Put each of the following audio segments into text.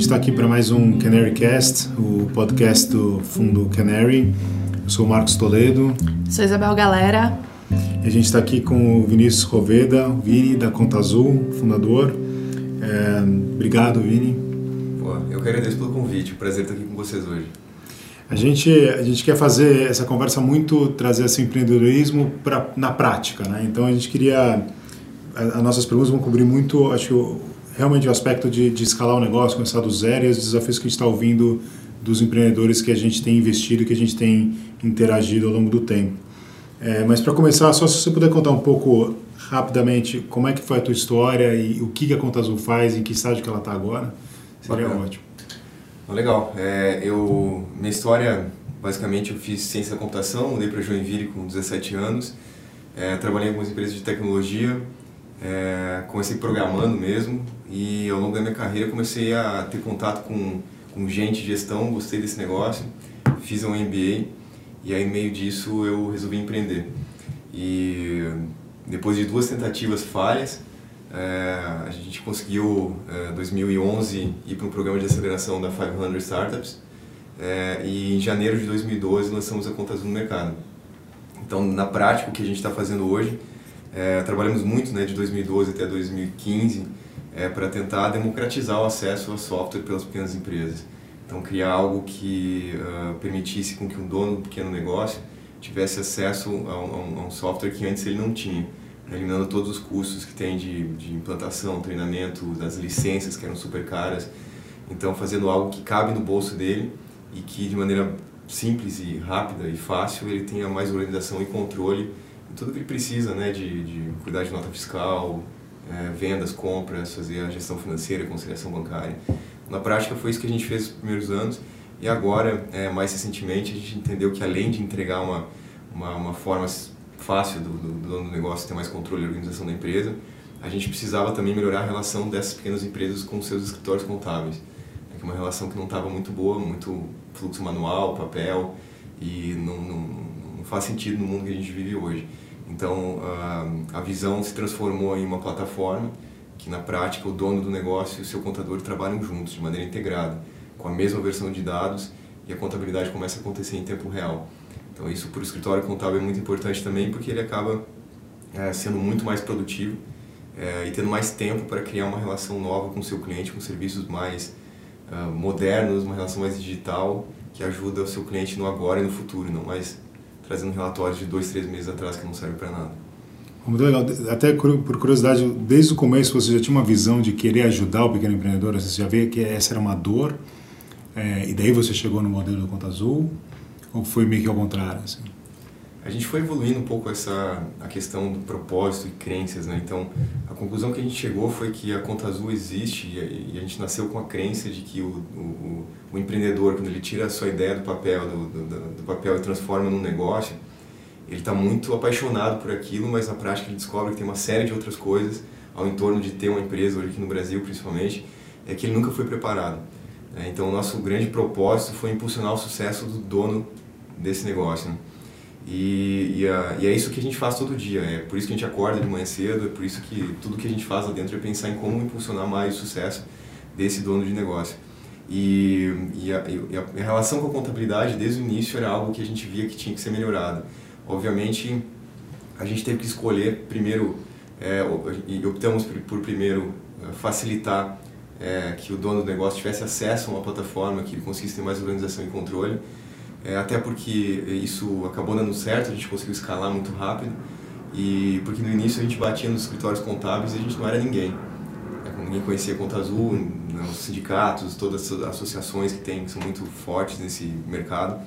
gente está aqui para mais um Canary Cast, o podcast do Fundo Canary. Eu sou o Marcos Toledo. Sou Isabel Galera. E a gente está aqui com o Vinícius Roveda, o Vini da Conta Azul, fundador. É, obrigado, Vini. Pô, eu que agradeço pelo convite, prazer estar aqui com vocês hoje. A gente, a gente quer fazer essa conversa muito, trazer esse empreendedorismo pra, na prática, né? Então a gente queria, as nossas perguntas vão cobrir muito, acho realmente o aspecto de, de escalar o negócio, começar do zero e os desafios que a gente está ouvindo dos empreendedores que a gente tem investido, que a gente tem interagido ao longo do tempo. É, mas para começar, só se você puder contar um pouco rapidamente como é que foi a tua história e o que a Conta Azul faz, em que estágio que ela está agora, seria Bacana. ótimo. Legal. É, eu, minha história, basicamente, eu fiz ciência da computação, mudei para Joinville com 17 anos, é, trabalhei em algumas empresas de tecnologia, é, comecei programando mesmo e ao longo da minha carreira comecei a ter contato com, com gente de gestão, gostei desse negócio, fiz um MBA e aí no meio disso eu resolvi empreender. E depois de duas tentativas falhas, é, a gente conseguiu, em é, 2011, ir para um programa de aceleração da 500 Startups é, e em janeiro de 2012 lançamos a Conta Azul no mercado. Então, na prática, o que a gente está fazendo hoje, é, trabalhamos muito né, de 2012 até 2015 é, para tentar democratizar o acesso ao software pelas pequenas empresas. Então, criar algo que uh, permitisse com que um dono do pequeno negócio tivesse acesso a um, a um software que antes ele não tinha eliminando todos os custos que tem de, de implantação, treinamento, das licenças que eram super caras. Então, fazendo algo que cabe no bolso dele e que de maneira simples e rápida e fácil ele tenha mais organização e controle tudo que ele precisa, né, de, de cuidar de nota fiscal, é, vendas, compras, fazer a gestão financeira, conciliação bancária. Na prática foi isso que a gente fez nos primeiros anos e agora, é, mais recentemente, a gente entendeu que além de entregar uma, uma, uma forma fácil do, do, do dono do negócio ter mais controle da organização da empresa, a gente precisava também melhorar a relação dessas pequenas empresas com seus escritórios contábeis. É uma relação que não estava muito boa, muito fluxo manual, papel, e não, não, não, faz sentido no mundo que a gente vive hoje. Então, a, a visão se transformou em uma plataforma que, na prática, o dono do negócio e o seu contador trabalham juntos, de maneira integrada, com a mesma versão de dados, e a contabilidade começa a acontecer em tempo real. Então isso para o escritório contábil é muito importante também porque ele acaba é, sendo muito mais produtivo é, e tendo mais tempo para criar uma relação nova com o seu cliente, com serviços mais uh, modernos, uma relação mais digital que ajuda o seu cliente no agora e no futuro, não mais trazendo relatórios de dois, três meses atrás que não servem para nada. Muito legal. Até por curiosidade, desde o começo você já tinha uma visão de querer ajudar o pequeno empreendedor? Você já vê que essa era uma dor é, e daí você chegou no modelo do Conta Azul? Ou foi meio que ao contrário? Assim? A gente foi evoluindo um pouco essa a questão do propósito e crenças, né? Então, a conclusão que a gente chegou foi que a conta azul existe e a gente nasceu com a crença de que o, o, o empreendedor, quando ele tira a sua ideia do papel, do, do, do papel e transforma num negócio, ele está muito apaixonado por aquilo, mas na prática ele descobre que tem uma série de outras coisas ao entorno de ter uma empresa, hoje aqui no Brasil principalmente, é que ele nunca foi preparado. Né? Então, o nosso grande propósito foi impulsionar o sucesso do dono desse negócio. Né? E, e, e, é isso que a gente faz todo dia. É por isso que a gente acorda de manhã cedo, é por isso que tudo que a gente faz lá dentro é pensar em como impulsionar mais o sucesso desse dono de negócio. E, e, a, e a, relação com a contabilidade, desde o início, era algo que a gente via que tinha que ser melhorado. Obviamente, a gente teve que escolher primeiro, é, e optamos por, por primeiro é, facilitar é, que o dono do negócio tivesse acesso a uma plataforma que conseguisse ter mais organização e controle é, até porque isso acabou dando certo, a gente conseguiu escalar muito rápido, e porque no início a gente batia nos escritórios contábeis e a gente não era ninguém. É, ninguém conhecia Conta Azul, os sindicatos, todas as associações que tem, que são muito fortes nesse mercado,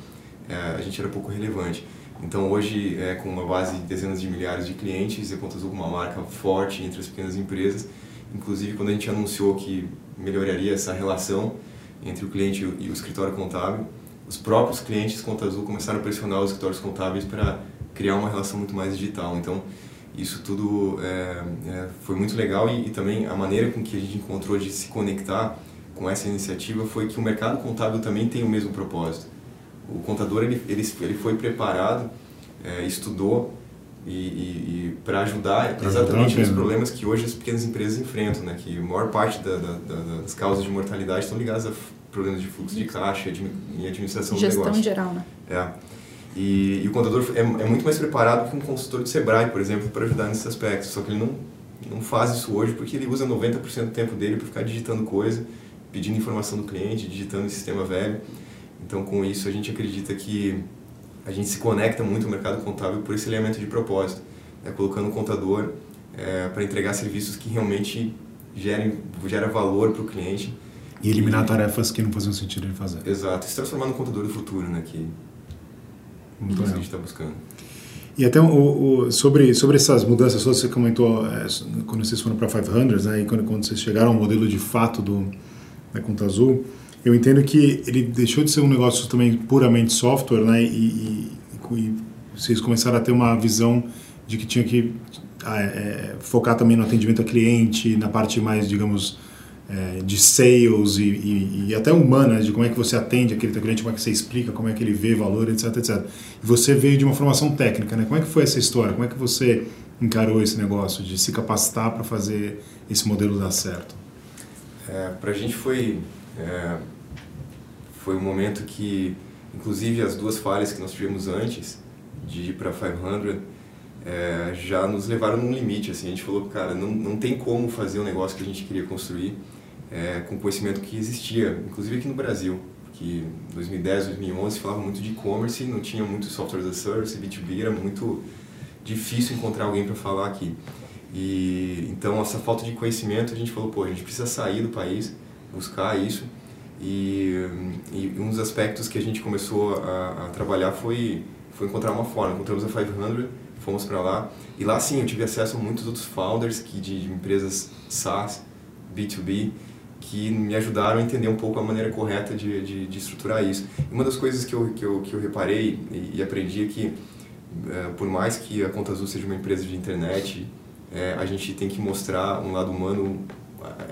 é, a gente era pouco relevante. Então hoje, é, com uma base de dezenas de milhares de clientes, a Conta Azul com uma marca forte entre as pequenas empresas, inclusive quando a gente anunciou que melhoraria essa relação entre o cliente e o escritório contábil, os próprios clientes Conta Azul começaram a pressionar os escritórios contábeis para criar uma relação muito mais digital. Então, isso tudo é, é, foi muito legal e, e, também a maneira com que a gente encontrou de se conectar com essa iniciativa foi que o mercado contábil também tem o mesmo propósito. O contador ele, ele, ele foi preparado, é, estudou e, e, e para ajudar pra exatamente nos problemas que hoje as pequenas empresas enfrentam, né? Que a maior parte da, da, da, das causas de mortalidade estão ligadas a problemas de fluxo de caixa e administração Gestão do negócio. Gestão geral, né? É. E, e, o contador é, é, muito mais preparado que um consultor de Sebrae, por exemplo, para ajudar nesses aspectos. Só que ele não, não faz isso hoje porque ele usa 90% do tempo dele para ficar digitando coisa, pedindo informação do cliente, digitando em sistema velho. Então, com isso, a gente acredita que a gente se conecta muito ao mercado contábil por esse elemento de propósito, né? colocando o contador é, para entregar serviços que realmente gerem gera valor para o cliente. E eliminar e, tarefas que não faziam sentido ele fazer. Exato, se transformar no contador do futuro, né? que, que a gente está buscando. E até o, o, sobre, sobre essas mudanças você comentou é, quando vocês foram para 500, né, e quando, quando vocês chegaram ao modelo de fato do, da Conta Azul, eu entendo que ele deixou de ser um negócio também puramente software, né? E, e, e vocês começaram a ter uma visão de que tinha que ah, é, focar também no atendimento ao cliente, na parte mais, digamos, é, de sales e, e, e, até humana, de como é que você atende aquele cliente, como é que você explica, como é que ele vê valor, etc, etc. E você veio de uma formação técnica, né? Como é que foi essa história? Como é que você encarou esse negócio de se capacitar para fazer esse modelo dar certo? É, para a gente foi é, foi um momento que, inclusive, as duas falhas que nós tivemos antes de ir para 500 é, já nos levaram num limite. Assim, a gente falou, cara, não, não tem como fazer o negócio que a gente queria construir é, com conhecimento que existia, inclusive aqui no Brasil. Que em 2010, 2011 falava muito de e-commerce, não tinha muito software as a service, B2B, era muito difícil encontrar alguém para falar aqui. E então essa falta de conhecimento, a gente falou, pô, a gente precisa sair do país, buscar isso e, e, um dos aspectos que a gente começou a, a, trabalhar foi, foi encontrar uma forma. Encontramos a 500, fomos para lá. E lá sim eu tive acesso a muitos outros founders que, de, de empresas SaaS, B2B, que me ajudaram a entender um pouco a maneira correta de, de, de estruturar isso. Uma das coisas que eu, que eu, que eu reparei e, e aprendi é que, é, por mais que a Conta Azul seja uma empresa de internet, é, a gente tem que mostrar um lado humano,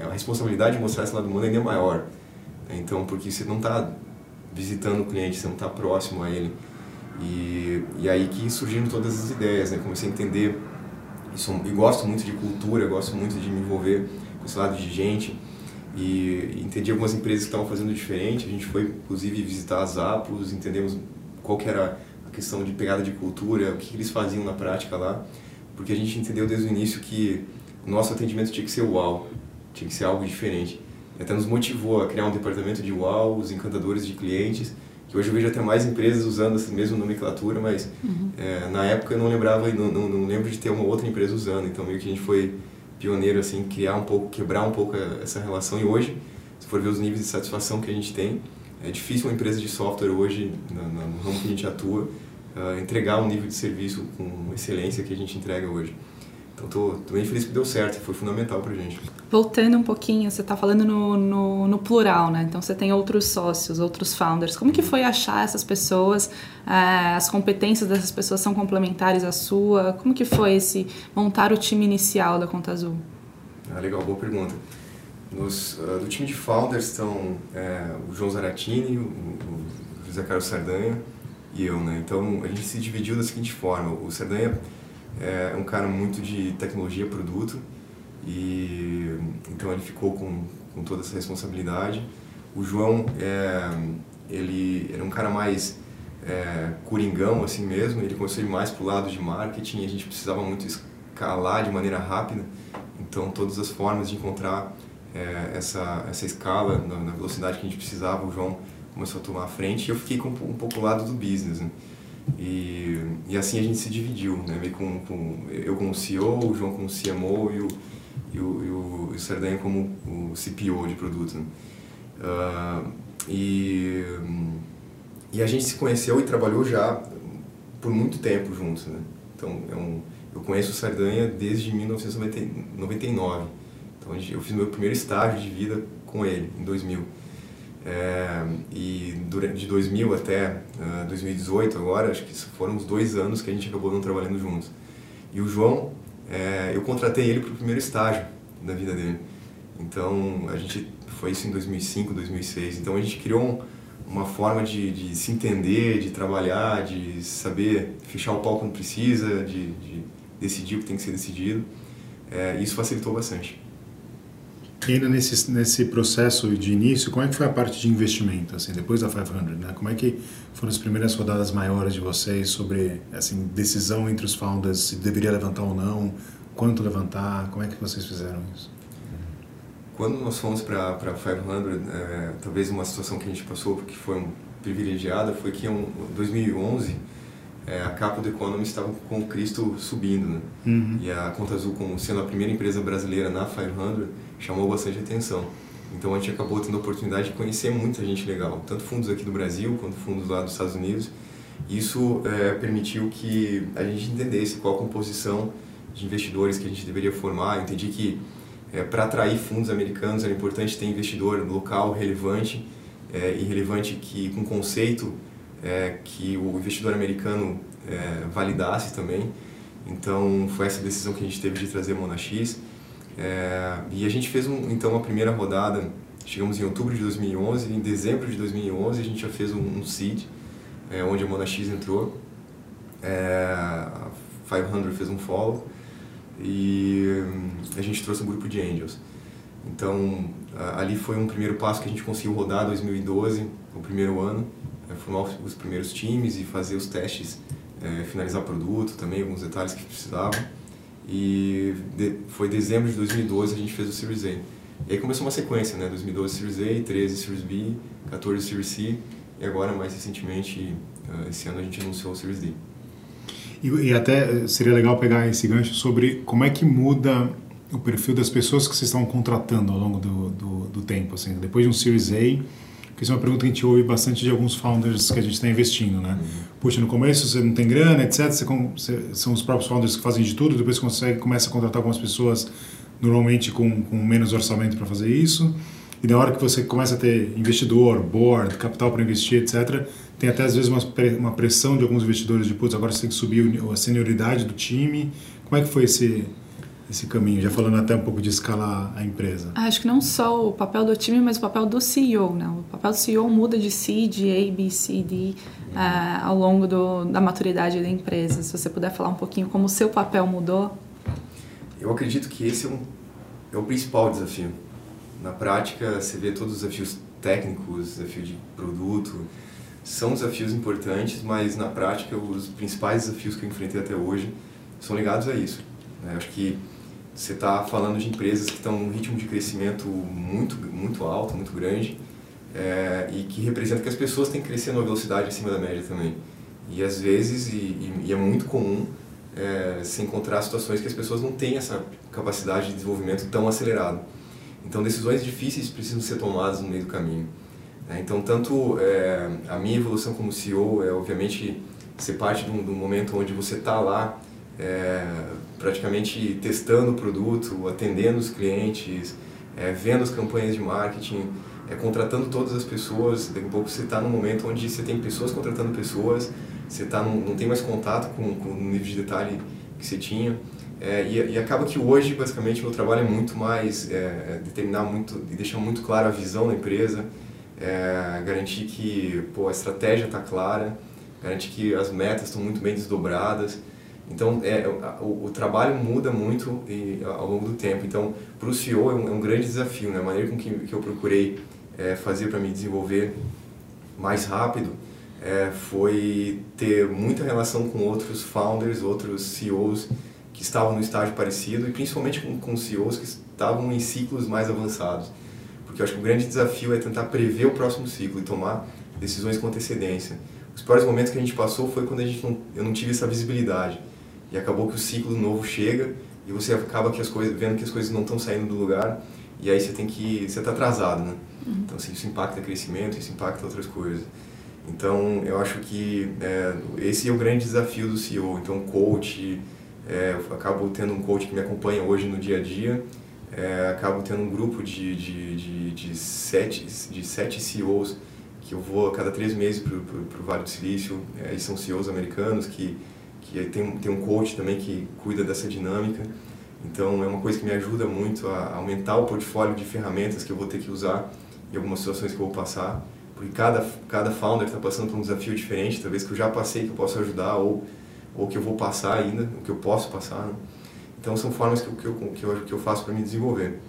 a responsabilidade de mostrar esse lado humano ainda é maior. Então, porque você não está visitando o cliente, você não está próximo a ele. E, e aí que surgiram todas as ideias, né? Comecei a entender isso, e gosto muito de cultura, gosto muito de me envolver com esse lado de gente. E entendi algumas empresas que estavam fazendo diferente. A gente foi, inclusive, visitar as Apos, entendemos qual que era a questão de pegada de cultura, o que eles faziam na prática lá. Porque a gente entendeu desde o início que o nosso atendimento tinha que ser uau, tinha que ser algo diferente até nos motivou a criar um departamento de UAU, os encantadores de clientes, que hoje eu vejo até mais empresas usando essa mesma nomenclatura, mas uhum. é, na época eu não lembrava e não, não, não, lembro de ter uma outra empresa usando, então meio que a gente foi pioneiro assim, criar um pouco, quebrar um pouco essa relação e hoje, se for ver os níveis de satisfação que a gente tem, é difícil uma empresa de software hoje, no, no ramo que a gente atua, uh, entregar um nível de serviço com excelência que a gente entrega hoje. Então, estou bem feliz que deu certo, foi fundamental para a gente. Voltando um pouquinho, você está falando no, no, no, plural, né? Então, você tem outros sócios, outros founders. Como que foi achar essas pessoas? É, as competências dessas pessoas são complementares à sua? Como que foi esse montar o time inicial da Conta Azul? Ah, legal, boa pergunta. Nos, uh, do time de founders estão é, o João Zaratini, o, o José Carlos Sardanha e eu, né? Então, a gente se dividiu da seguinte forma. O Sardanha é um cara muito de tecnologia, produto, e então ele ficou com, com toda essa responsabilidade. O João, é, ele era um cara mais é, coringão assim mesmo, ele começou mais para o lado de marketing, a gente precisava muito escalar de maneira rápida, então todas as formas de encontrar é, essa, essa escala na, na, velocidade que a gente precisava, o João começou a tomar a frente e eu fiquei com um pouco lado do business. Né? E, e assim a gente se dividiu, né? Meio com, com, eu como CEO, o João como CMO e o, e o, e o, Sardanha como o CPO de produto. Né? Uh, e, e a gente se conheceu e trabalhou já por muito tempo juntos, né? Então, é um, eu conheço o Sardanha desde 1999. Então, eu fiz meu primeiro estágio de vida com ele, em 2000. É, e durante de 2000 até uh, 2018 agora, acho que foram uns dois anos que a gente acabou não trabalhando juntos. E o João, é, eu contratei ele para o primeiro estágio da vida dele. Então, a gente foi isso em 2005, 2006. Então, a gente criou um, uma forma de, de se entender, de trabalhar, de saber fechar o pau quando precisa, de, de decidir o que tem que ser decidido. É, isso facilitou bastante. E ainda nesse, nesse processo de início, como é que foi a parte de investimento, assim, depois da 500, né? Como é que foram as primeiras rodadas maiores de vocês sobre, assim, decisão entre os founders, se deveria levantar ou não, quanto levantar, como é que vocês fizeram isso? Quando nós fomos para 500, é, talvez uma situação que a gente passou, que foi privilegiada, foi que em 2011 é, a capa do Economist estava com o Cristo subindo, né? Uhum. E a Conta Azul, como sendo a primeira empresa brasileira na 500, chamou bastante atenção. Então a gente acabou tendo a oportunidade de conhecer muita gente legal, tanto fundos aqui do Brasil quanto fundos lá dos Estados Unidos. Isso é, permitiu que a gente entendesse qual a composição de investidores que a gente deveria formar. Eu entendi que é, para atrair fundos americanos era importante ter investidor local relevante é, e relevante que com conceito é, que o investidor americano é, validasse também. Então foi essa decisão que a gente teve de trazer a Monax. É, e a gente fez um, então a primeira rodada, chegamos em outubro de 2011, em dezembro de 2011 a gente já fez um, um seed, é, onde a Monax entrou, a 500 fez um follow e hum, a gente trouxe um grupo de angels. Então, ali foi um primeiro passo que a gente conseguiu rodar 2012, o primeiro ano, é, formar os primeiros times e fazer os testes, é, finalizar produto também, alguns detalhes que precisavam. E de, foi dezembro de 2012 a gente fez o Series A. E aí começou uma sequência, né? 2012 Series A, 13 Series B, 14 Series C e agora mais recentemente, esse ano a gente anunciou o Series D. E, e, até seria legal pegar esse gancho sobre como é que muda o perfil das pessoas que vocês estão contratando ao longo do, do, do tempo. Assim, depois de um Series A, que isso é uma pergunta que a gente ouve bastante de alguns founders que a gente está investindo, né? Uhum. Puxa, no começo você não tem grana, etc. Você, você, são os próprios founders que fazem de tudo, depois você consegue, começa a contratar algumas pessoas, normalmente com, com menos orçamento para fazer isso. E na hora que você começa a ter investidor, board, capital para investir, etc., tem até às vezes uma, uma pressão de alguns investidores de, putz, agora você tem que subir a senioridade do time. Como é que foi esse, esse caminho? Já falando até um pouco de escalar a empresa. Acho que não só o papel do time, mas o papel do CEO. Né? O papel do CEO muda de C, de A, B, C, D uh, ao longo do, da maturidade da empresa. Se você puder falar um pouquinho como o seu papel mudou. Eu acredito que esse é, um, é o principal desafio. Na prática, você vê todos os desafios técnicos, desafio de produto, são desafios importantes, mas na prática os principais desafios que eu enfrentei até hoje são ligados a isso. Né? Acho que você está falando de empresas que estão num ritmo de crescimento muito, muito alto, muito grande, é, e que representa que as pessoas têm que crescer numa velocidade acima da média também. E às vezes, e, e é muito comum, é, se encontrar situações que as pessoas não têm essa capacidade de desenvolvimento tão acelerado. Então, decisões difíceis precisam ser tomadas no meio do caminho. Né? Então, tanto é, a minha evolução como CEO é, obviamente, ser parte de um, de um momento onde você está lá é, praticamente testando o produto, atendendo os clientes, é, vendo as campanhas de marketing, é, contratando todas as pessoas. Daqui a pouco você está num momento onde você tem pessoas contratando pessoas, você tá num, não tem mais contato com, com o nível de detalhe que você tinha. É, e, e, acaba que hoje, basicamente, meu trabalho é muito mais é, é determinar muito e deixar muito clara a visão da empresa, é, garantir que pô, a estratégia está clara, garantir que as metas estão muito bem desdobradas. Então, é, o, o, trabalho muda muito e, ao longo do tempo. Então, para o CEO é um, é um, grande desafio. Né? A maneira com que, que eu procurei é, fazer para me desenvolver mais rápido é, foi ter muita relação com outros founders, outros CEOs que estavam no estágio parecido e principalmente com, com CEOs que estavam em ciclos mais avançados. Porque eu acho que o grande desafio é tentar prever o próximo ciclo e tomar decisões com antecedência. Os piores momentos que a gente passou foi quando a gente não, eu não tive essa visibilidade. E acabou que o ciclo novo chega e você acaba que as coisas, vendo que as coisas não estão saindo do lugar e aí você tem que, você está atrasado, né? Uhum. Então assim, isso impacta crescimento, isso impacta outras coisas. Então eu acho que é, esse é o grande desafio do CEO. Então coach, é, eu acabo tendo um coach que me acompanha hoje no dia a dia é, acabo tendo um grupo de, de, de, de, sete, de sete CEOs que eu vou a cada três meses para o Vale do Silício. É, e são CEOs americanos que, que tem, tem um coach também que cuida dessa dinâmica. Então é uma coisa que me ajuda muito a aumentar o portfólio de ferramentas que eu vou ter que usar em algumas situações que eu vou passar, porque cada, cada founder está passando por um desafio diferente, talvez que eu já passei que eu posso ajudar ou, ou que eu vou passar ainda, o que eu posso passar. Né? Então são formas que, eu, que, eu, que, eu, que eu faço para me desenvolver.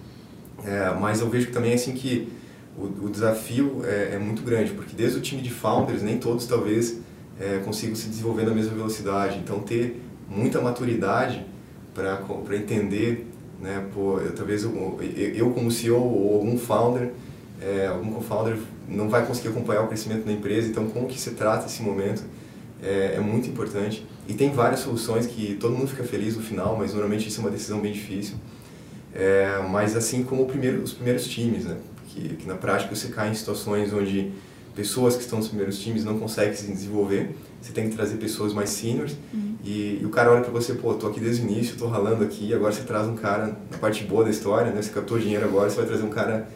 É, mas eu vejo também assim que o, o desafio é, é, muito grande, porque desde o time de founders, nem todos talvez é, se desenvolver na mesma velocidade. Então ter muita maturidade para entender, né, pô, eu, talvez eu, eu, como CEO ou algum founder, é, algum co-founder não vai conseguir acompanhar o crescimento da empresa, então como que se trata esse momento é, é, muito importante. E tem várias soluções que todo mundo fica feliz no final, mas normalmente isso é uma decisão bem difícil. É, mas assim como primeiro, os primeiros times, né? Que, que, na prática você cai em situações onde pessoas que estão nos primeiros times não conseguem se desenvolver, você tem que trazer pessoas mais seniors uhum. e, e, o cara olha para você, pô, tô aqui desde o início, tô ralando aqui, agora você traz um cara na parte boa da história, né? Você captou dinheiro agora, você vai trazer um cara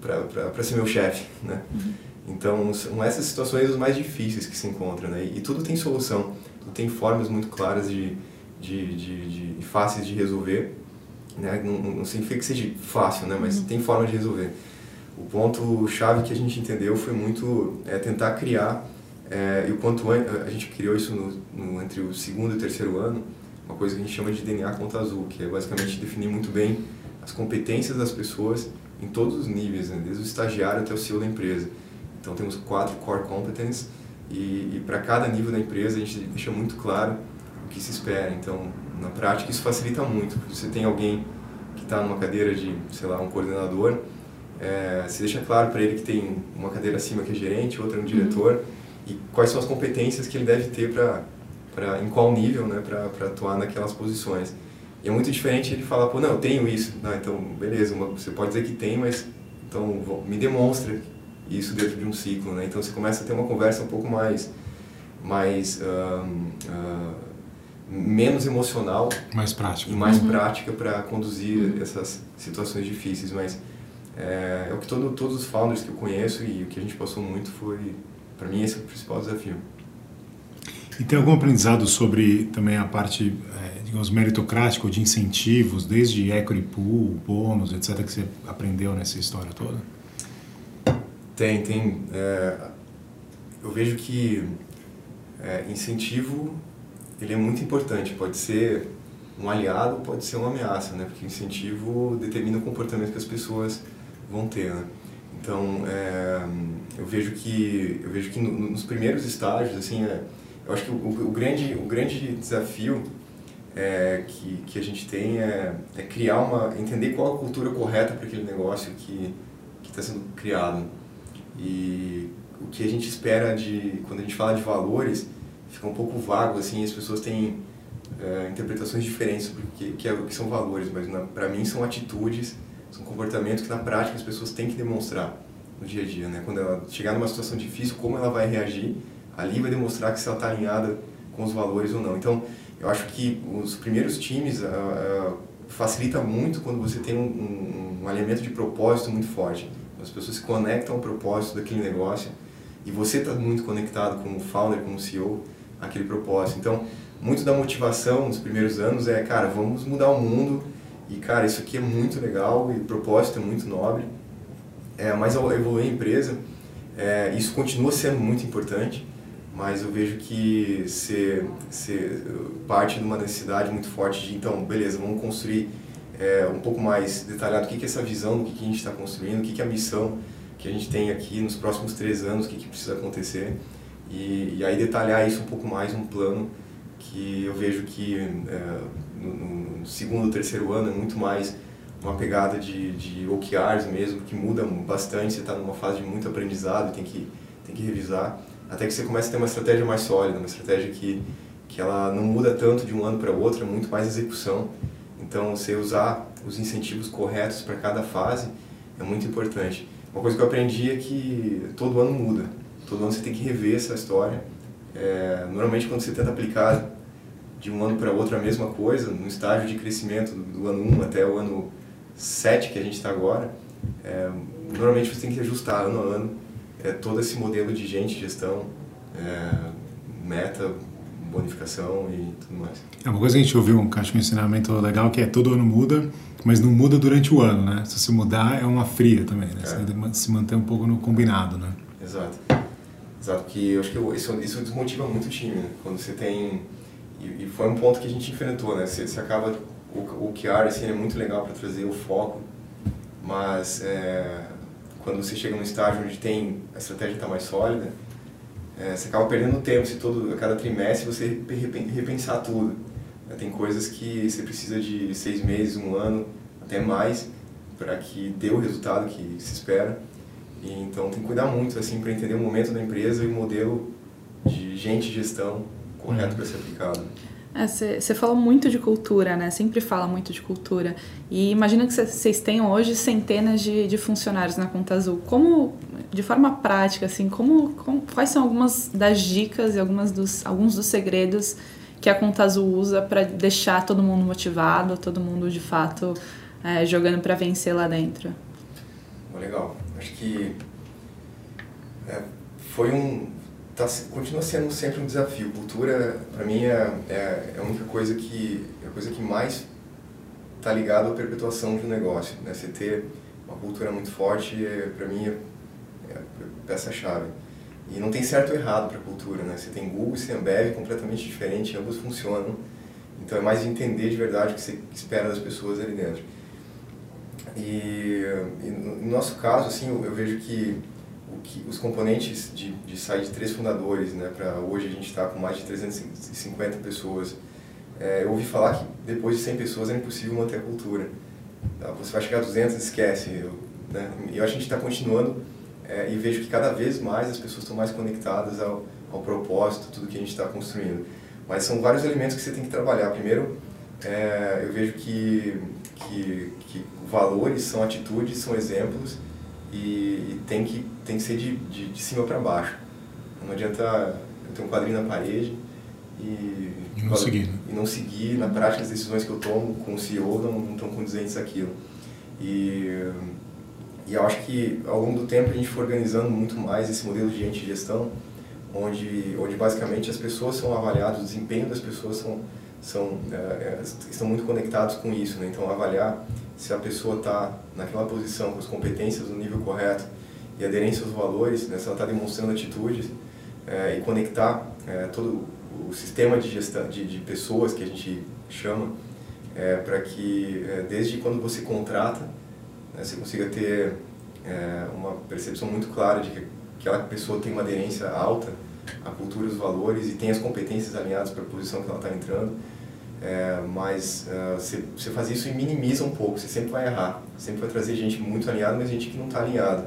para ser meu chefe, né? Uhum. Então, são essas situações as mais difíceis que se encontram, né? E, e tudo tem solução, tudo tem formas muito claras de, de, de, de fáceis de resolver né? Não, não significa que seja fácil, né? mas uhum. tem forma de resolver. O ponto chave que a gente entendeu foi muito é, tentar criar, é, e o quanto a gente criou isso no, no, entre o segundo e o terceiro ano, uma coisa que a gente chama de DNA Conta Azul, que é basicamente definir muito bem as competências das pessoas em todos os níveis, né? desde o estagiário até o CEO da empresa. Então temos quatro core competence e, e para cada nível da empresa a gente deixa muito claro o que se espera. Então na prática isso facilita muito, porque você tem alguém que está numa cadeira de, sei lá, um coordenador, é, se deixa claro para ele que tem uma cadeira acima que é gerente, outra é um uhum. diretor, uhum. e quais são as competências que ele deve ter para, para em qual nível, né, para atuar naquelas posições. E é muito diferente ele falar, pô, não, eu tenho isso. Não, então, beleza, você pode dizer que tem, mas então me demonstra isso dentro de um ciclo, né? Então você começa a ter uma conversa um pouco mais mais um, uh, menos emocional mais prática e mais uhum. prática para conduzir uhum. essas situações difíceis mas é, é, o que todo, todos os founders que eu conheço e o que a gente passou muito foi para mim esse é o principal desafio e tem algum aprendizado sobre também a parte é, digamos meritocrática de incentivos desde equity pool bônus etc que você aprendeu nessa história toda tem tem é, eu vejo que é, incentivo ele é muito importante. Pode ser um aliado, pode ser uma ameaça, né? Porque incentivo determina o comportamento que as pessoas vão ter, né? Então, é, eu vejo que eu vejo que no, nos primeiros estágios, assim, é, eu acho que o, o, grande o grande desafio é, que, que a gente tem é, é criar uma entender qual a cultura correta para aquele negócio que que está sendo criado e o que a gente espera de quando a gente fala de valores fica um pouco vago, assim, as pessoas têm é, interpretações diferentes sobre o que, que, é, que são valores, mas para mim são atitudes, são comportamentos que na prática as pessoas têm que demonstrar no dia a dia, né? Quando ela chegar numa situação difícil, como ela vai reagir, ali vai demonstrar que se ela está alinhada com os valores ou não. Então, eu acho que os primeiros times uh, uh, facilita muito quando você tem um, um, um alinhamento de propósito muito forte. As pessoas se conectam ao propósito daquele negócio e você está muito conectado como founder, como CEO, aquele propósito. Então, muito da motivação nos primeiros anos é, cara, vamos mudar o mundo e, cara, isso aqui é muito legal e o propósito é muito nobre. É, mas ao evoluir a empresa, é, isso continua sendo muito importante, mas eu vejo que ser, ser parte de uma necessidade muito forte de, então, beleza, vamos construir é, um pouco mais detalhado o que, que é essa visão, o que, que a gente está construindo, o que, que é a missão que a gente tem aqui nos próximos três anos, o que, que precisa acontecer. E, e aí detalhar isso um pouco mais um plano que eu vejo que é, no, no, segundo, terceiro ano é muito mais uma pegada de, de OKRs mesmo, que muda bastante, você está numa fase de muito aprendizado tem que, tem que revisar, até que você começa a ter uma estratégia mais sólida, uma estratégia que, que ela não muda tanto de um ano para outro, é muito mais execução. Então, você usar os incentivos corretos para cada fase é muito importante. Uma coisa que eu aprendi é que todo ano muda todo ano você tem que rever essa história. É, normalmente quando você tenta aplicar de um ano para outro a mesma coisa, no estágio de crescimento do, do ano 1 até o ano 7 que a gente está agora, é, normalmente você tem que ajustar ano a ano é, todo esse modelo de gente, gestão, é, meta, bonificação e tudo mais. É uma coisa que a gente ouviu, acho que um ensinamento legal, que é todo ano muda, Mas não muda durante o ano, né? Se você mudar, é uma fria também, né? É. Você se mantém um pouco no combinado, né? Exato. Exato, que eu acho que isso, isso desmotiva muito o time, né? Quando você tem... E, foi um ponto que a gente enfrentou, né? Você, você acaba... O, o QR, assim, é muito legal para trazer o foco, mas é, quando você chega num estágio onde tem a estratégia está mais sólida, é, você acaba perdendo tempo se todo a cada trimestre você repensar tudo. É, tem coisas que você precisa de seis meses, um ano, até mais, para que dê o resultado que se espera. E, então tem que cuidar muito assim para entender o momento da empresa e o modelo de gente de gestão correto uhum. para ser aplicado. Você é, fala muito de cultura, né? Sempre fala muito de cultura. E imagina que vocês tenham hoje centenas de, de, funcionários na Conta Azul. Como, de forma prática, assim, como, como, quais são algumas das dicas e algumas dos, alguns dos segredos que a Conta Azul usa para deixar todo mundo motivado, todo mundo de fato é, jogando para vencer lá dentro? Legal. Acho que é, foi um tá, continua sendo sempre um desafio. Cultura, para mim, é, é, é, a única coisa que, é a coisa que mais está ligada à perpetuação de um negócio. Né? Você ter uma cultura muito forte, é, para mim, é, é peça-chave. E não tem certo ou errado para cultura. Né? Você tem Google e você tem Ambev completamente diferente, ambos funcionam. Então é mais entender de verdade o que você espera das pessoas ali dentro. E, e no nosso caso, assim, eu, eu vejo que que os componentes de, de sair de três fundadores, né, para hoje a gente está com mais de 350 pessoas. É, eu ouvi falar que depois de 100 pessoas é impossível manter a cultura. Tá? Você vai chegar a 200, esquece. Eu, né? eu acho que a gente está continuando é, e vejo que cada vez mais as pessoas estão mais conectadas ao, ao propósito, tudo que a gente está construindo. Mas são vários elementos que você tem que trabalhar. Primeiro, é, eu vejo que, que, que valores são atitudes, são exemplos e, e tem, que, tem que ser de, de, de cima para baixo. Não adianta eu ter um quadrinho na parede e, e não seguir. Né? E não seguir, na prática, as decisões que eu tomo com o CEO não, não estão condizentes àquilo. E, e eu acho que ao longo do tempo a gente foi organizando muito mais esse modelo de gente de gestão, onde, onde basicamente as pessoas são avaliadas, o desempenho das pessoas são, são, é, estão muito conectados com isso. Né? Então, avaliar se a pessoa está naquela posição com as competências no nível correto e aderência aos valores, né, se ela está demonstrando atitudes é, e conectar é, todo o sistema de gestão de, de pessoas que a gente chama é, para que desde quando você contrata né, você consiga ter uma percepção muito clara de que aquela pessoa tem uma aderência alta à cultura e os valores e tem as competências alinhadas para a posição que ela está entrando é, mas uh, você, você faz isso e minimiza um pouco, você sempre vai errar, sempre vai trazer gente muito alinhada, mas gente que não está alinhada.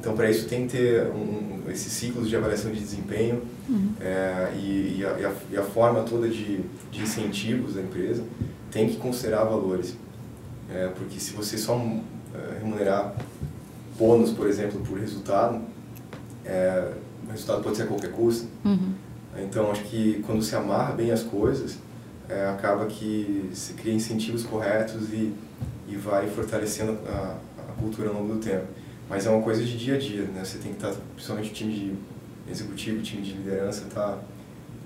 Então, para isso, tem que ter um, esses ciclos de avaliação de desempenho uhum. é, e, e, a, e, a, e, a, forma toda de, de incentivos da empresa tem que considerar valores. É, porque se você só é, remunerar bônus, por exemplo, por resultado, é, o resultado pode ser a qualquer custo. Uhum. Então, acho que quando se amarra bem as coisas, é, acaba que se cria incentivos corretos e, e vai fortalecendo a, a cultura ao longo do tempo. Mas é uma coisa de dia a dia, né? Você tem que estar, tá, principalmente o time de executivo, o time de liderança, tá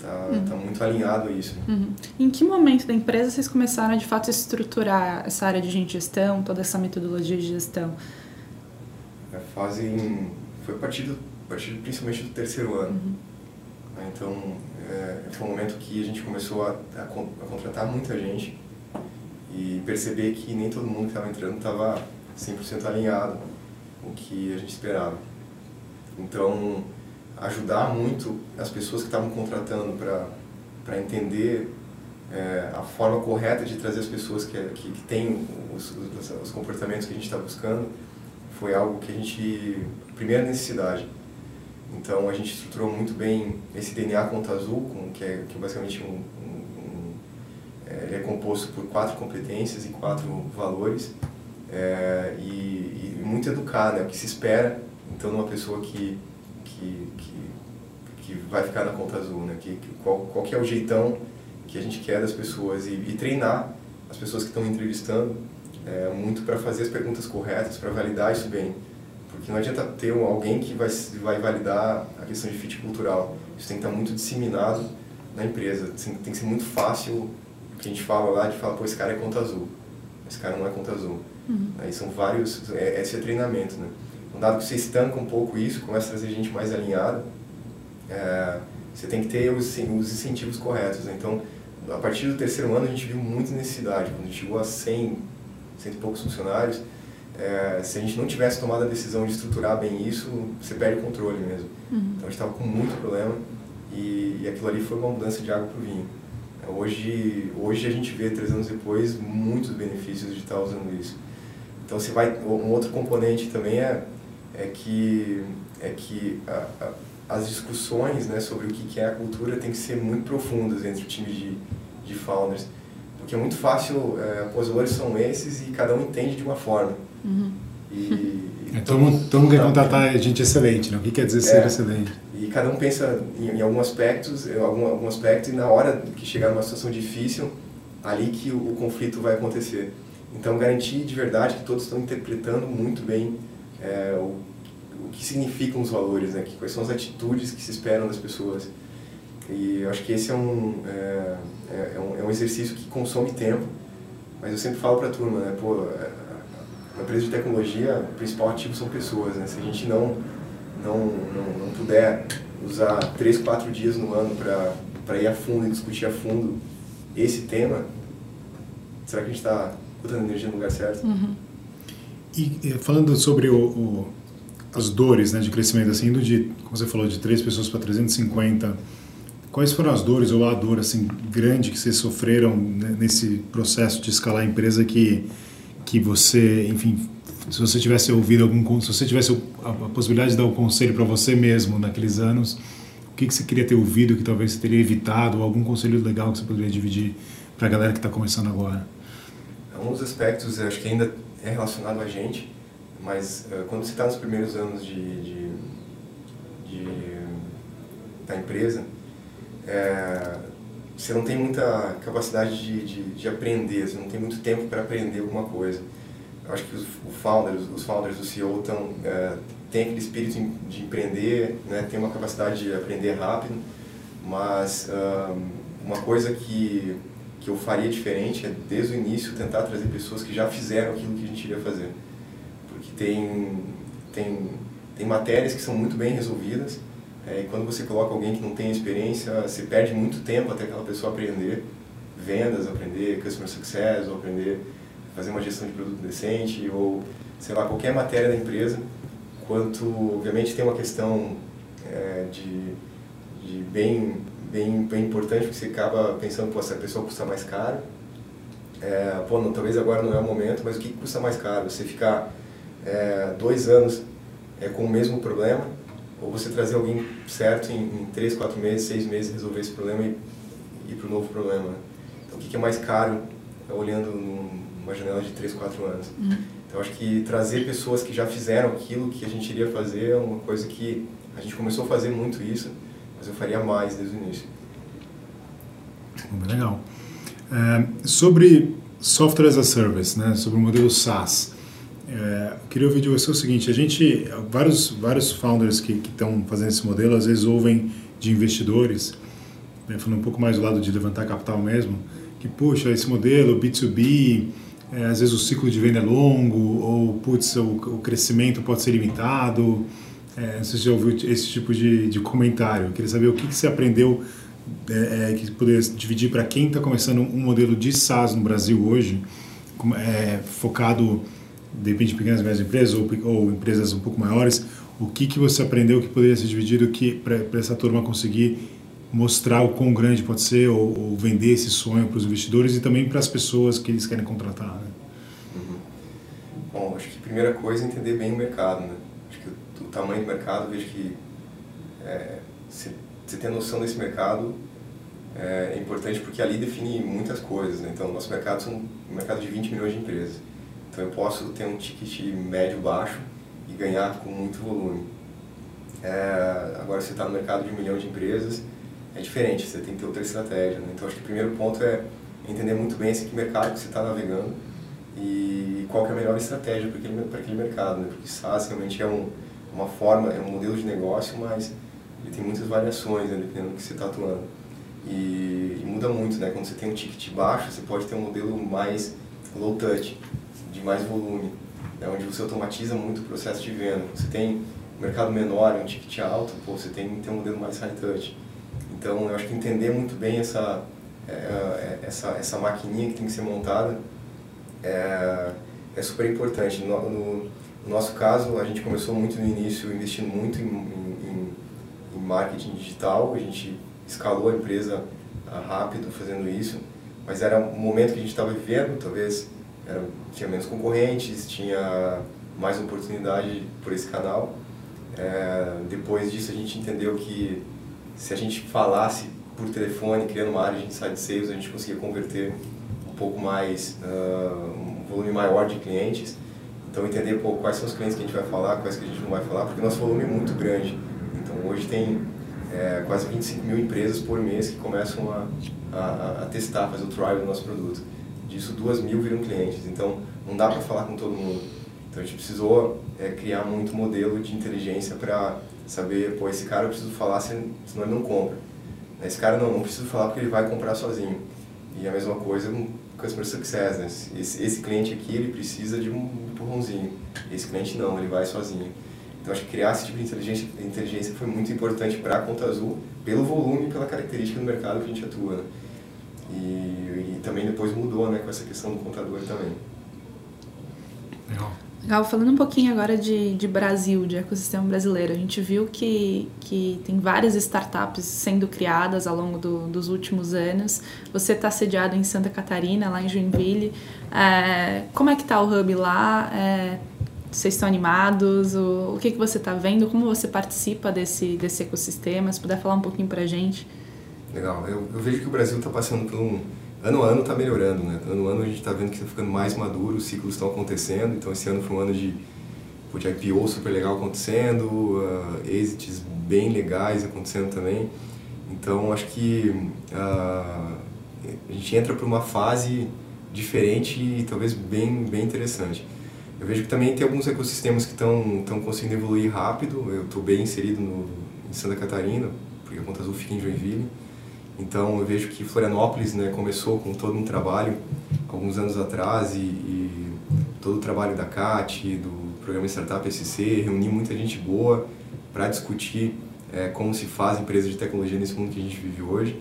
tá, uhum. tá muito alinhado a isso. Uhum. Em que momento da empresa vocês começaram a de fato estruturar essa área de gestão, toda essa metodologia de gestão? É, fazem foi a partir, do, a partir principalmente do terceiro ano. Uhum. Então é, foi um momento que a gente começou a, a, a, contratar muita gente e perceber que nem todo mundo que estava entrando estava 100% alinhado com o que a gente esperava. Então, ajudar muito as pessoas que estavam contratando para entender é, a forma correta de trazer as pessoas que, que, que têm os, os, os comportamentos que a gente está buscando foi algo que a gente, primeira necessidade. Então a gente estruturou muito bem esse DNA Conta Azul, com, que, é, que é basicamente um, um, um é, ele é composto por quatro competências e quatro valores é, e, e, muito educar, né, o que se espera então numa pessoa que, que, que, que vai ficar na Conta Azul, né, que, que, qual, qual que é o jeitão que a gente quer das pessoas e, e treinar as pessoas que estão entrevistando é, muito para fazer as perguntas corretas, para validar isso bem. Porque não adianta ter alguém que vai, vai validar a questão de fit cultural. Isso tem que estar muito disseminado na empresa. Tem que ser muito fácil, o que a gente fala lá, de falar, pô, esse cara é conta azul. esse cara não é conta azul. Uhum. Aí são vários, é, esse é treinamento, né? Um dado que você estanca um pouco isso, começa a trazer gente mais alinhada, é, você tem que ter os, os incentivos corretos. Né? Então, a partir do terceiro ano a gente viu muita necessidade. Quando a gente chegou a 100, cento e poucos funcionários, é, se a gente não tivesse tomado a decisão de estruturar bem isso, você perde o controle mesmo. Uhum. Então a gente estava com muito problema e, e, aquilo ali foi uma mudança de água para o vinho. Hoje, hoje a gente vê, três anos depois, muitos benefícios de estar usando isso. Então, você vai, um outro componente também é, é que, é que a, a, as discussões né, sobre o que é a cultura tem que ser muito profundas entre o time de, de founders. Porque é muito fácil, é, os valores são esses e cada um entende de uma forma. Uhum. E, é, todo, mundo, todo mundo quer contratar gente excelente, né? O que quer dizer ser é, excelente? E cada um pensa em, em alguns aspectos, em algum, algum aspecto, e na hora que chegar numa situação difícil, ali que o, o conflito vai acontecer. Então, garantir de verdade que todos estão interpretando muito bem é, o, o que significam os valores, né? Que, quais são as atitudes que se esperam das pessoas. E eu acho que esse é um, é, é, é um, é um exercício que consome tempo, mas eu sempre falo para a turma, né? Pô, é, uma empresa de tecnologia, o principal ativo são pessoas, né? Se a gente não, não, não, não puder usar três, quatro dias no ano para ir a fundo e discutir a fundo esse tema, será que a gente está botando energia no lugar certo? Uhum. E falando sobre o, o, as dores né, de crescimento, assim, indo de, como você falou, de três pessoas para 350, quais foram as dores ou a dor assim grande que vocês sofreram nesse processo de escalar a empresa que que você, enfim, se você tivesse ouvido algum, se você tivesse a, a possibilidade de dar um conselho para você mesmo naqueles anos, o que, que você queria ter ouvido que talvez você teria evitado, ou algum conselho legal que você poderia dividir para a galera que está começando agora? Um dos aspectos, acho que ainda é relacionado a gente, mas uh, quando você está nos primeiros anos de, de, de da empresa, é, você não tem muita capacidade de, de, de, aprender, você não tem muito tempo para aprender alguma coisa. Eu acho que os, founders, os founders, o CEO tão, é, tem aquele espírito de empreender, né, tem uma capacidade de aprender rápido, mas um, uma coisa que, que eu faria diferente é, desde o início, tentar trazer pessoas que já fizeram aquilo que a gente iria fazer. Porque tem, tem, tem matérias que são muito bem resolvidas, é, e quando você coloca alguém que não tem experiência, você perde muito tempo até aquela pessoa aprender vendas, aprender customer success, ou aprender fazer uma gestão de produto decente, ou sei lá, qualquer matéria da empresa. Quanto, obviamente, tem uma questão é, de, de bem, bem, bem importante, porque você acaba pensando, pô, essa pessoa custa mais caro. É, pô, não, talvez agora não é o momento, mas o que custa mais caro? Você ficar é, dois anos é, com o mesmo problema ou você trazer alguém certo em, em 3, 4 meses, 6 meses, resolver esse problema e ir para o novo problema. Né? Então, o que, que é mais caro é olhando numa janela de 3, 4 anos? Uhum. Então, acho que trazer pessoas que já fizeram aquilo que a gente iria fazer é uma coisa que a gente começou a fazer muito isso, mas eu faria mais desde o início. Legal. É, sobre software as a service, né, sobre o modelo SaaS, é, queria ouvir de você o seguinte: a gente, vários, vários founders que estão fazendo esse modelo, às vezes ouvem de investidores, né, falando um pouco mais do lado de levantar capital mesmo, que, puxa, esse modelo B2B, é, às vezes o ciclo de venda é longo, ou, putz, o, o crescimento pode ser limitado. É, você já ouviu esse tipo de, de comentário. Eu queria saber o que, que você aprendeu é, é que poderia dividir para quem está começando um modelo de SaaS no Brasil hoje, é, focado de pequenas e médias empresas ou, ou, empresas um pouco maiores, o que que você aprendeu que poderia ser dividido para essa turma conseguir mostrar o quão grande pode ser ou, ou vender esse sonho para os investidores e também para as pessoas que eles querem contratar, né? Uhum. Bom, acho que a primeira coisa é entender bem o mercado, né? Acho que o, tamanho do mercado, vejo que é, você ter noção desse mercado é, é importante porque ali define muitas coisas, né? Então, nosso mercado é um mercado de 20 milhões de empresas. Então eu posso ter um ticket médio baixo e ganhar com muito volume. É, agora você está no mercado de um milhão de empresas, é diferente, você tem que ter outra estratégia. Né? Então acho que o primeiro ponto é entender muito bem esse mercado que você está navegando e qual é a melhor estratégia para aquele, aquele mercado. Né? Porque SaaS realmente é um, uma forma, é um modelo de negócio, mas ele tem muitas variações né? dependendo do que você está atuando. E, e, muda muito, né? Quando você tem um ticket baixo, você pode ter um modelo mais low touch, de mais volume, é onde você automatiza muito o processo de venda. Você tem um mercado menor, um ticket alto, pô, você tem, tem um modelo mais high touch. Então, eu acho que entender muito bem essa, é, é, essa, essa maquininha que tem que ser montada é, é super importante. No, no, no, nosso caso, a gente começou muito no início investindo muito em, em, em marketing digital, a gente escalou a empresa ah, rápido fazendo isso, mas era um momento que a gente estava vivendo, talvez era, tinha menos concorrentes, tinha mais oportunidade por esse canal. É, depois disso a gente entendeu que se a gente falasse por telefone, criando uma área de inside sales, a gente conseguia converter um pouco mais, uh, um volume maior de clientes. Então entender pô, quais são os clientes que a gente vai falar, quais que a gente não vai falar, porque nosso volume é muito grande. Então hoje tem é, quase 25 mil empresas por mês que começam a, a, a testar, fazer o trial do nosso produto. Disso, duas mil viram clientes. Então não dá para falar com todo mundo. Então a gente precisou é, criar muito modelo de inteligência para saber, pô, esse cara eu preciso falar, senão ele não compra. Esse cara não, não preciso falar porque ele vai comprar sozinho. E a mesma coisa com Customer Success, né? Esse, esse cliente aqui, ele precisa de um empurrãozinho. Esse cliente não, ele vai sozinho. Então, acho que criar esse tipo de inteligência, inteligência foi muito importante para a Conta Azul, pelo volume e pela característica do mercado que a gente atua. Né? E, e, também depois mudou né, com essa questão do contador também. Legal. Legal, falando um pouquinho agora de, de Brasil, de ecossistema brasileiro, a gente viu que, que tem várias startups sendo criadas ao longo do, dos últimos anos. Você está sediado em Santa Catarina, lá em Joinville. É, como é que está o Hub lá? É, vocês estão animados? O, o que, que você está vendo? Como você participa desse, desse ecossistema? Se puder falar um pouquinho para a gente. Legal. Eu, eu vejo que o Brasil está passando por um ano a ano está melhorando, né? Ano a ano a gente está vendo que está ficando mais maduro, os ciclos estão acontecendo. Então esse ano foi um ano de, de IPO super legal acontecendo, uh, exits bem legais acontecendo também. Então acho que uh, a gente entra para uma fase diferente e talvez bem, bem interessante. Eu vejo que também tem alguns ecossistemas que estão conseguindo evoluir rápido. Eu estou bem inserido no, em Santa Catarina, porque a Conta Azul fica em Joinville. Então eu vejo que Florianópolis né, começou com todo um trabalho alguns anos atrás e, e todo o trabalho da CAT, do programa Startup SC, reunir muita gente boa para discutir é, como se faz empresa de tecnologia nesse mundo que a gente vive hoje.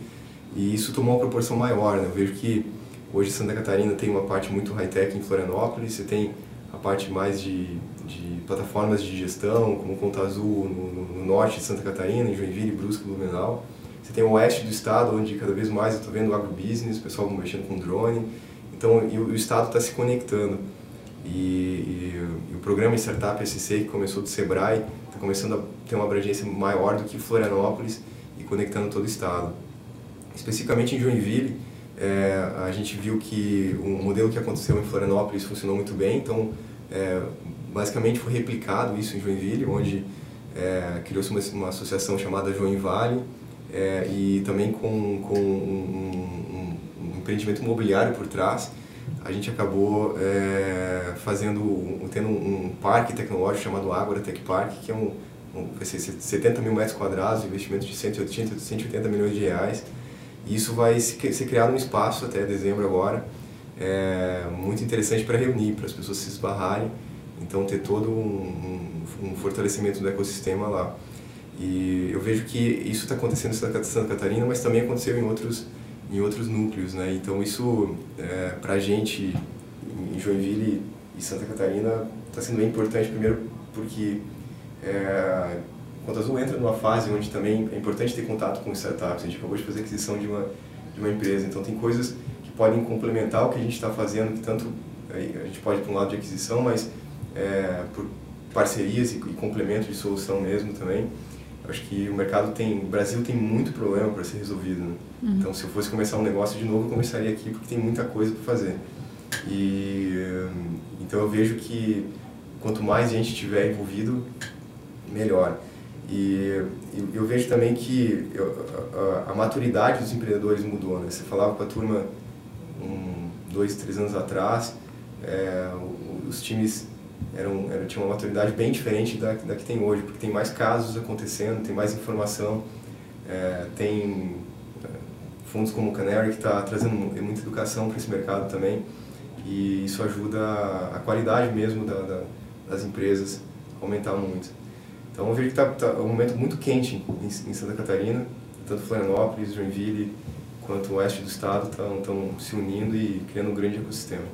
E isso tomou uma proporção maior. Né? Eu vejo que hoje Santa Catarina tem uma parte muito high-tech em Florianópolis, você tem a parte mais de, de plataformas de gestão, como Conta Azul no, no, no norte de Santa Catarina, em Joinville, Brusque, Blumenau. Você tem o oeste do estado, onde cada vez mais eu estou vendo o agrobusiness, o pessoal mexendo com drone. Então, o, estado está se conectando. E, e, e, o programa Startup SC, que começou do Sebrae, está começando a ter uma abrangência maior do que Florianópolis e conectando todo o estado. Especificamente em Joinville, é, a gente viu que o modelo que aconteceu em Florianópolis funcionou muito bem, então é, basicamente foi replicado isso em Joinville, onde é, criou-se uma, uma associação chamada Join Vale, é, e também com, com um, um, um, empreendimento imobiliário por trás, a gente acabou é, fazendo, tendo um, parque tecnológico chamado Agora Tech Park, que é um, um vai ser 70 mil metros quadrados, investimento de 180, 180 milhões de reais. E isso vai ser criado um espaço até dezembro agora, é, muito interessante para reunir, para as pessoas se esbarrarem, então ter todo um, um fortalecimento do ecossistema lá. E eu vejo que isso está acontecendo em Santa Catarina, mas também aconteceu em outros, em outros núcleos. Né? Então, isso, é, para a gente, em Joinville e Santa Catarina, está sendo bem importante, primeiro porque é, Conta Azul entra numa fase onde também é importante ter contato com startups. A gente acabou de fazer aquisição de uma, de uma empresa, então tem coisas que podem complementar o que a gente está fazendo, que tanto a gente pode para um lado de aquisição, mas é, por parcerias e, e complemento de solução mesmo também acho que o mercado tem, o Brasil tem muito problema para ser resolvido. Né? Uhum. Então, se eu fosse começar um negócio de novo, eu começaria aqui porque tem muita coisa para fazer. E então eu vejo que quanto mais gente tiver envolvido, melhor. E eu vejo também que a maturidade dos empreendedores mudou. Né? Você falava com a turma um, dois, três anos atrás, é, os times eram, era, tinha uma maturidade bem diferente da, da que tem hoje, porque tem mais casos acontecendo, tem mais informação, é, tem é, fundos como o Canary que está trazendo muita educação para esse mercado também. e isso ajuda a qualidade mesmo da, da, das empresas a aumentar muito. Então eu vejo que está tá um momento muito quente em, em, Santa Catarina, tanto Florianópolis, Joinville, quanto o oeste do estado estão se unindo e criando um grande ecossistema.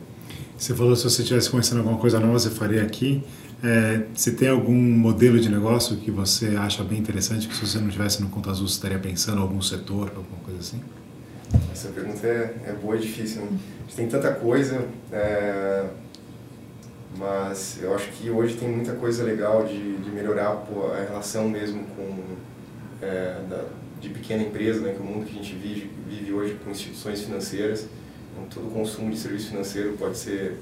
Você falou se você estivesse começando alguma coisa nova, você faria aqui. É, você tem algum modelo de negócio que você acha bem interessante, que se você não tivesse no Conta Azul, você estaria pensando em algum setor, alguma coisa assim? Essa pergunta é, é boa e difícil. Né? Tem tanta coisa, é, mas eu acho que hoje tem muita coisa legal de, de melhorar pô, a relação mesmo com é, da, de pequena empresa, né, que o mundo que a gente vive, vive hoje com instituições financeiras, todo o consumo de serviço financeiro pode ser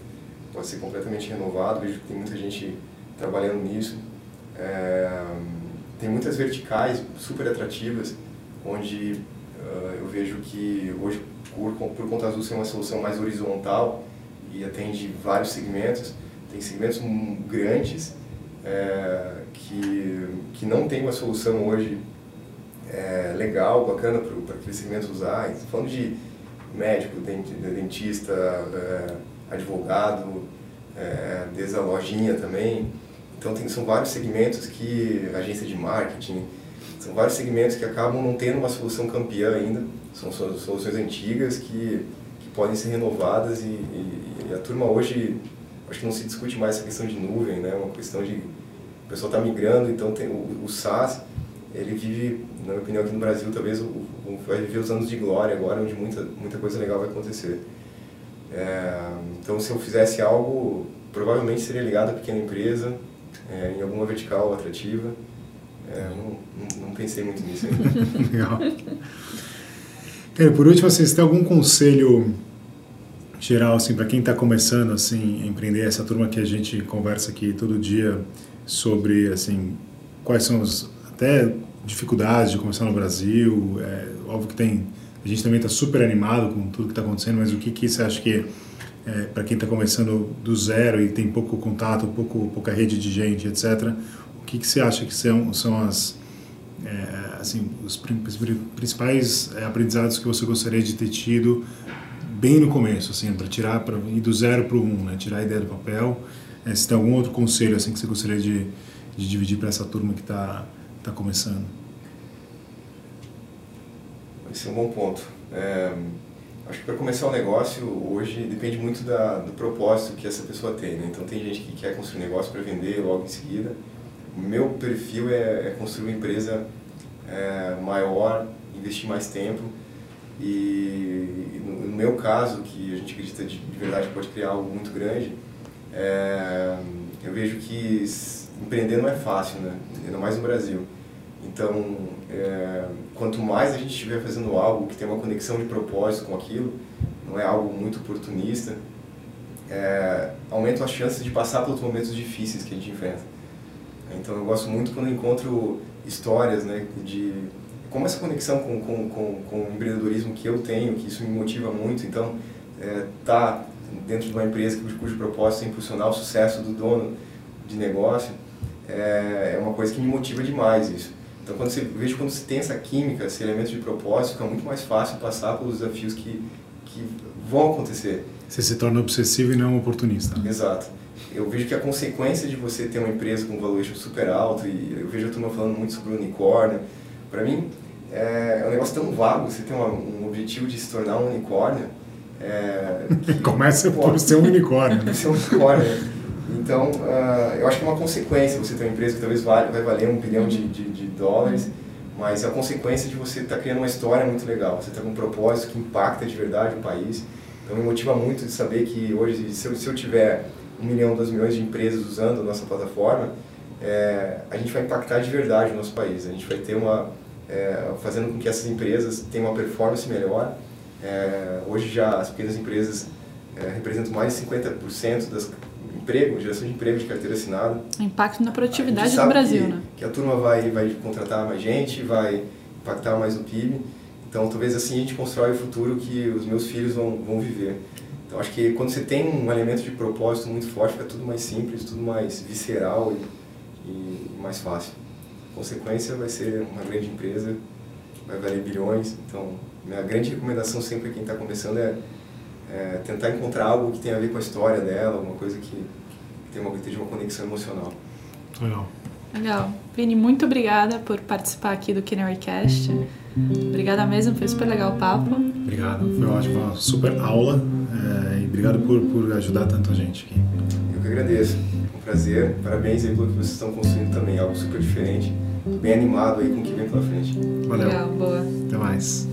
pode ser completamente renovado. Vejo que tem muita gente trabalhando nisso. É, tem muitas verticais super atrativas, onde uh, eu vejo que hoje, por, por Conta Azul ser uma solução mais horizontal e atende vários segmentos, tem segmentos grandes é, que, que não tem uma solução hoje é, legal, bacana para aqueles segmentos usar. Falando de médico, dentista, é, advogado, é, desde a lojinha também. Então tem, são vários segmentos que, agência de marketing, são vários segmentos que acabam não tendo uma solução campeã ainda, são soluções antigas que, que podem ser renovadas e, e, e a turma hoje, acho que não se discute mais essa questão de nuvem, né? uma questão de, o pessoal está migrando, então tem o, o SaaS, ele vive, na minha opinião, aqui no Brasil, talvez o, vai viver os anos de glória agora, onde muita, muita coisa legal vai acontecer. É, então, se eu fizesse algo, provavelmente seria ligado a pequena empresa, é, em alguma vertical atrativa. É, não, não, pensei muito nisso ainda. Legal. Cara, por último, vocês têm algum conselho geral assim para quem está começando assim a empreender essa turma que a gente conversa aqui todo dia sobre assim quais são as até dificuldades de começar no Brasil é óbvio que tem a gente também está super animado com tudo que está acontecendo, mas o que, que você acha que, é, para quem está começando do zero e tem pouco contato, pouco, pouca rede de gente, etc., o que, que você acha que são, são as, é, assim, os principais é, aprendizados que você gostaria de ter tido bem no começo, assim, para tirar, para ir do zero para o um, né? tirar a ideia do papel? É, se tem algum outro conselho assim que você gostaria de, de dividir para essa turma que está tá começando? Esse é um bom ponto. É, acho que para começar um negócio hoje depende muito da, do propósito que essa pessoa tem. Né? Então tem gente que quer construir um negócio para vender logo em seguida. O meu perfil é, é construir uma empresa é, maior, investir mais tempo e no, no, meu caso, que a gente acredita de, de verdade pode criar algo muito grande, é, eu vejo que empreender não é fácil, né? ainda mais no Brasil. Então, é, quanto mais a gente estiver fazendo algo que tem uma conexão de propósito com aquilo, não é algo muito oportunista, é, aumenta as chances de passar pelos momentos difíceis que a gente enfrenta. Então, eu gosto muito quando encontro histórias né, de como essa conexão com, com, com, com o empreendedorismo que eu tenho, que isso me motiva muito. Então, é, tá dentro de uma empresa cujo, cujo propósito é impulsionar o sucesso do dono de negócio, é, é uma coisa que me motiva demais isso. Então, quando você vejo quando você tem essa química, esse elemento de propósito, fica muito mais fácil passar pelos desafios que, que vão acontecer. Você se torna obsessivo e não oportunista. Né? Exato. Eu vejo que a consequência de você ter uma empresa com um valuation super alto, e eu vejo a turma falando muito sobre unicórnio, para mim é, é um negócio tão vago, você tem uma, um objetivo de se tornar um unicórnio. É, Começa por ser um unicórnio. Por ser um unicórnio. Então, uh, eu acho que é uma consequência você ter uma empresa que talvez vale, vai valer um bilhão de, de, de dólares, mas é a consequência de você estar tá criando uma história muito legal, você está com um propósito que impacta de verdade o país. Então, me motiva muito de saber que hoje, se eu, se eu tiver um milhão, dois milhões de empresas usando a nossa plataforma, é, a gente vai impactar de verdade o nosso país. A gente vai ter uma, é, fazendo com que essas empresas tenham uma performance melhor. É, hoje já as pequenas empresas representam mais de 50% das emprego, geração de emprego de carteira assinada. Impacto na produtividade do Brasil, que, né? Que a turma vai, vai contratar mais gente, vai impactar mais o PIB. Então, talvez assim a gente constrói o futuro que os meus filhos vão, vão viver. Então, acho que quando você tem um elemento de propósito muito forte, fica tudo mais simples, tudo mais visceral e, e mais fácil. A consequência vai ser uma grande empresa, vai valer bilhões. Então, minha grande recomendação sempre para quem está começando é, é, tentar encontrar algo que tenha a ver com a história dela, alguma coisa que, que tenha uma, que uma conexão emocional. Legal. Legal. Vini, muito obrigada por participar aqui do Cast. Obrigada mesmo, foi super legal o papo. Obrigado, foi ótimo, uma super aula é, e obrigado por, por ajudar tanto a gente aqui. Eu que agradeço, um prazer, parabéns aí pelo que vocês estão construindo também, algo super diferente, bem animado aí com o que vem pela frente. Valeu. Legal, boa. Até mais.